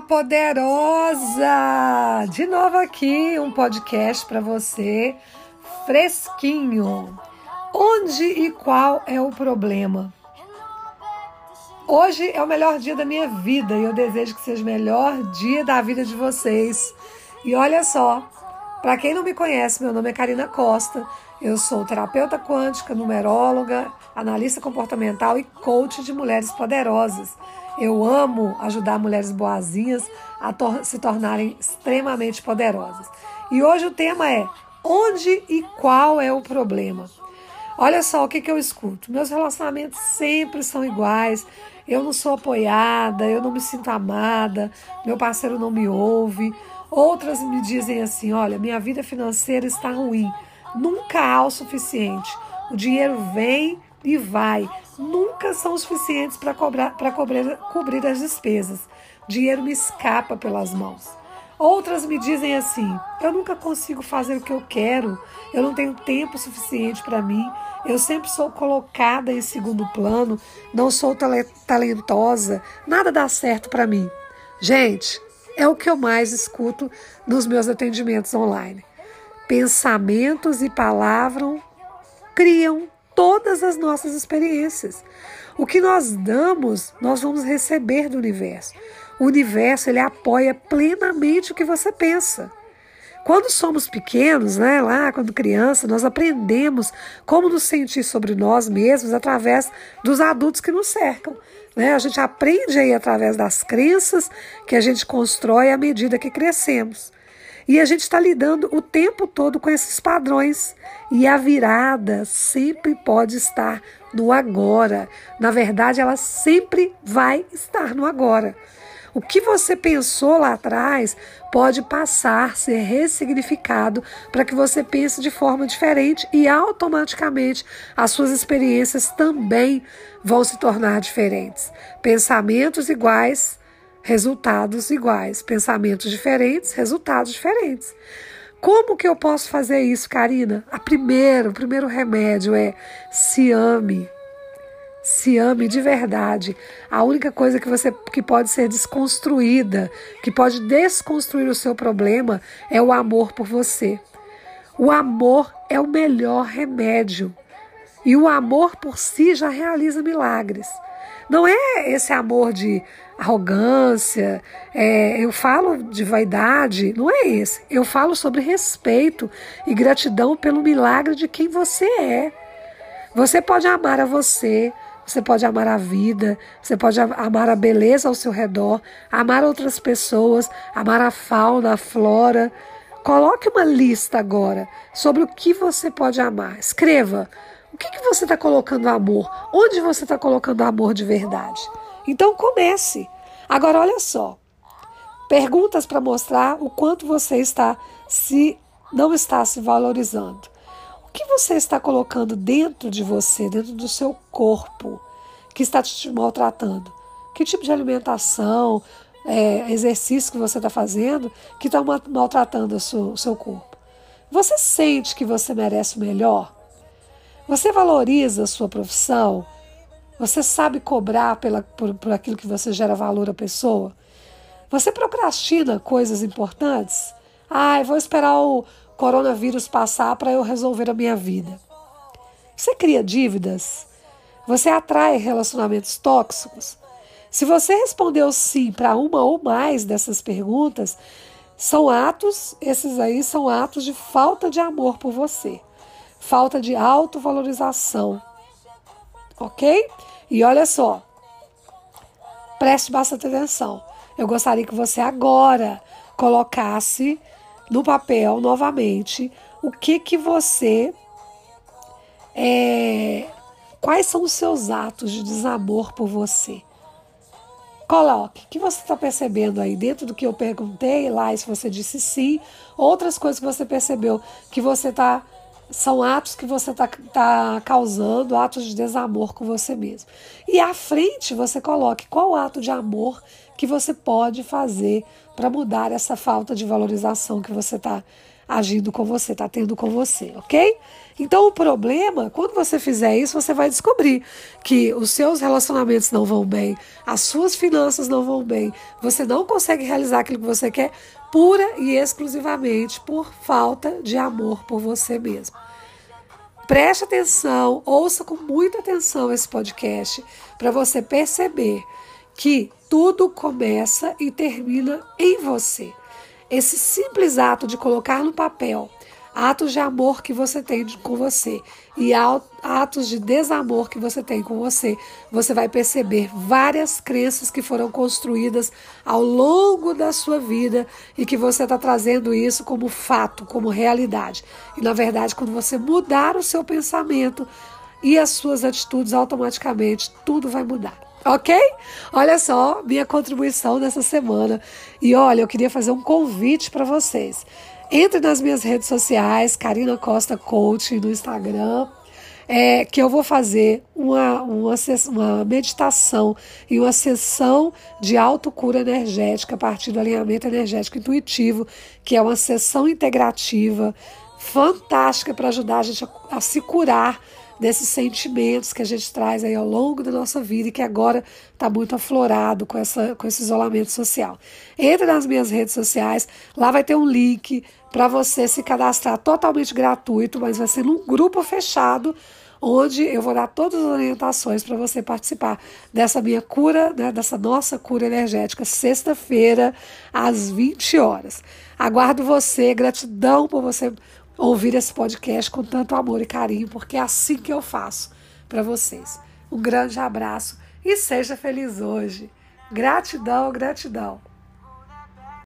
Poderosa! De novo aqui um podcast para você fresquinho. Onde e qual é o problema? Hoje é o melhor dia da minha vida e eu desejo que seja o melhor dia da vida de vocês. E olha só, para quem não me conhece, meu nome é Karina Costa. Eu sou terapeuta quântica, numeróloga, analista comportamental e coach de mulheres poderosas. Eu amo ajudar mulheres boazinhas a tor se tornarem extremamente poderosas. E hoje o tema é onde e qual é o problema. Olha só o que, que eu escuto. Meus relacionamentos sempre são iguais. Eu não sou apoiada, eu não me sinto amada, meu parceiro não me ouve. Outras me dizem assim: olha, minha vida financeira está ruim, nunca há o suficiente. O dinheiro vem e vai, nunca são suficientes para cobrir, cobrir as despesas. Dinheiro me escapa pelas mãos. Outras me dizem assim: eu nunca consigo fazer o que eu quero, eu não tenho tempo suficiente para mim, eu sempre sou colocada em segundo plano, não sou talentosa, nada dá certo para mim. Gente, é o que eu mais escuto nos meus atendimentos online. Pensamentos e palavras criam todas as nossas experiências. O que nós damos, nós vamos receber do universo. O universo ele apoia plenamente o que você pensa. Quando somos pequenos, né, lá quando criança, nós aprendemos como nos sentir sobre nós mesmos através dos adultos que nos cercam. Né? A gente aprende aí através das crenças que a gente constrói à medida que crescemos. E a gente está lidando o tempo todo com esses padrões. E a virada sempre pode estar no agora. Na verdade, ela sempre vai estar no agora. O que você pensou lá atrás pode passar, ser ressignificado para que você pense de forma diferente e automaticamente as suas experiências também vão se tornar diferentes. Pensamentos iguais resultados iguais, pensamentos diferentes, resultados diferentes. Como que eu posso fazer isso, Karina? A primeiro, o primeiro remédio é se ame. Se ame de verdade. A única coisa que você que pode ser desconstruída, que pode desconstruir o seu problema é o amor por você. O amor é o melhor remédio. E o amor por si já realiza milagres. Não é esse amor de arrogância, é, eu falo de vaidade, não é esse. Eu falo sobre respeito e gratidão pelo milagre de quem você é. Você pode amar a você, você pode amar a vida, você pode amar a beleza ao seu redor, amar outras pessoas, amar a fauna, a flora. Coloque uma lista agora sobre o que você pode amar. Escreva o que, que você está colocando amor? Onde você está colocando amor de verdade? Então comece. Agora olha só. Perguntas para mostrar o quanto você está se não está se valorizando. O que você está colocando dentro de você, dentro do seu corpo, que está te maltratando? Que tipo de alimentação, é, exercício que você está fazendo que está maltratando o seu, o seu corpo? Você sente que você merece o melhor? Você valoriza a sua profissão? Você sabe cobrar pela, por, por aquilo que você gera valor à pessoa? Você procrastina coisas importantes? Ai, ah, vou esperar o coronavírus passar para eu resolver a minha vida. Você cria dívidas? Você atrai relacionamentos tóxicos? Se você respondeu sim para uma ou mais dessas perguntas, são atos, esses aí são atos de falta de amor por você falta de autovalorização. Ok? E olha só, preste bastante atenção. Eu gostaria que você agora colocasse no papel novamente o que que você é, quais são os seus atos de desamor por você. Coloque. O que você está percebendo aí dentro do que eu perguntei lá, se você disse sim, outras coisas que você percebeu que você está são atos que você está tá causando, atos de desamor com você mesmo. E à frente você coloque qual ato de amor que você pode fazer para mudar essa falta de valorização que você está agindo com você, está tendo com você, ok? Então o problema, quando você fizer isso, você vai descobrir que os seus relacionamentos não vão bem, as suas finanças não vão bem, você não consegue realizar aquilo que você quer pura e exclusivamente por falta de amor por você mesmo. Preste atenção, ouça com muita atenção esse podcast para você perceber que tudo começa e termina em você. Esse simples ato de colocar no papel atos de amor que você tem com você e atos de desamor que você tem com você, você vai perceber várias crenças que foram construídas ao longo da sua vida e que você está trazendo isso como fato, como realidade. E na verdade, quando você mudar o seu pensamento e as suas atitudes, automaticamente tudo vai mudar. Ok? Olha só minha contribuição nessa semana. E olha, eu queria fazer um convite para vocês. Entre nas minhas redes sociais, Karina Costa Coach no Instagram, é, que eu vou fazer uma, uma, uma meditação e uma sessão de autocura energética a partir do alinhamento energético intuitivo, que é uma sessão integrativa fantástica para ajudar a gente a, a se curar desses sentimentos que a gente traz aí ao longo da nossa vida e que agora está muito aflorado com, essa, com esse isolamento social. Entre nas minhas redes sociais, lá vai ter um link para você se cadastrar totalmente gratuito, mas vai ser num grupo fechado onde eu vou dar todas as orientações para você participar dessa minha cura, né, dessa nossa cura energética, sexta-feira, às 20 horas. Aguardo você, gratidão por você ouvir esse podcast com tanto amor e carinho, porque é assim que eu faço para vocês. Um grande abraço e seja feliz hoje. Gratidão, gratidão.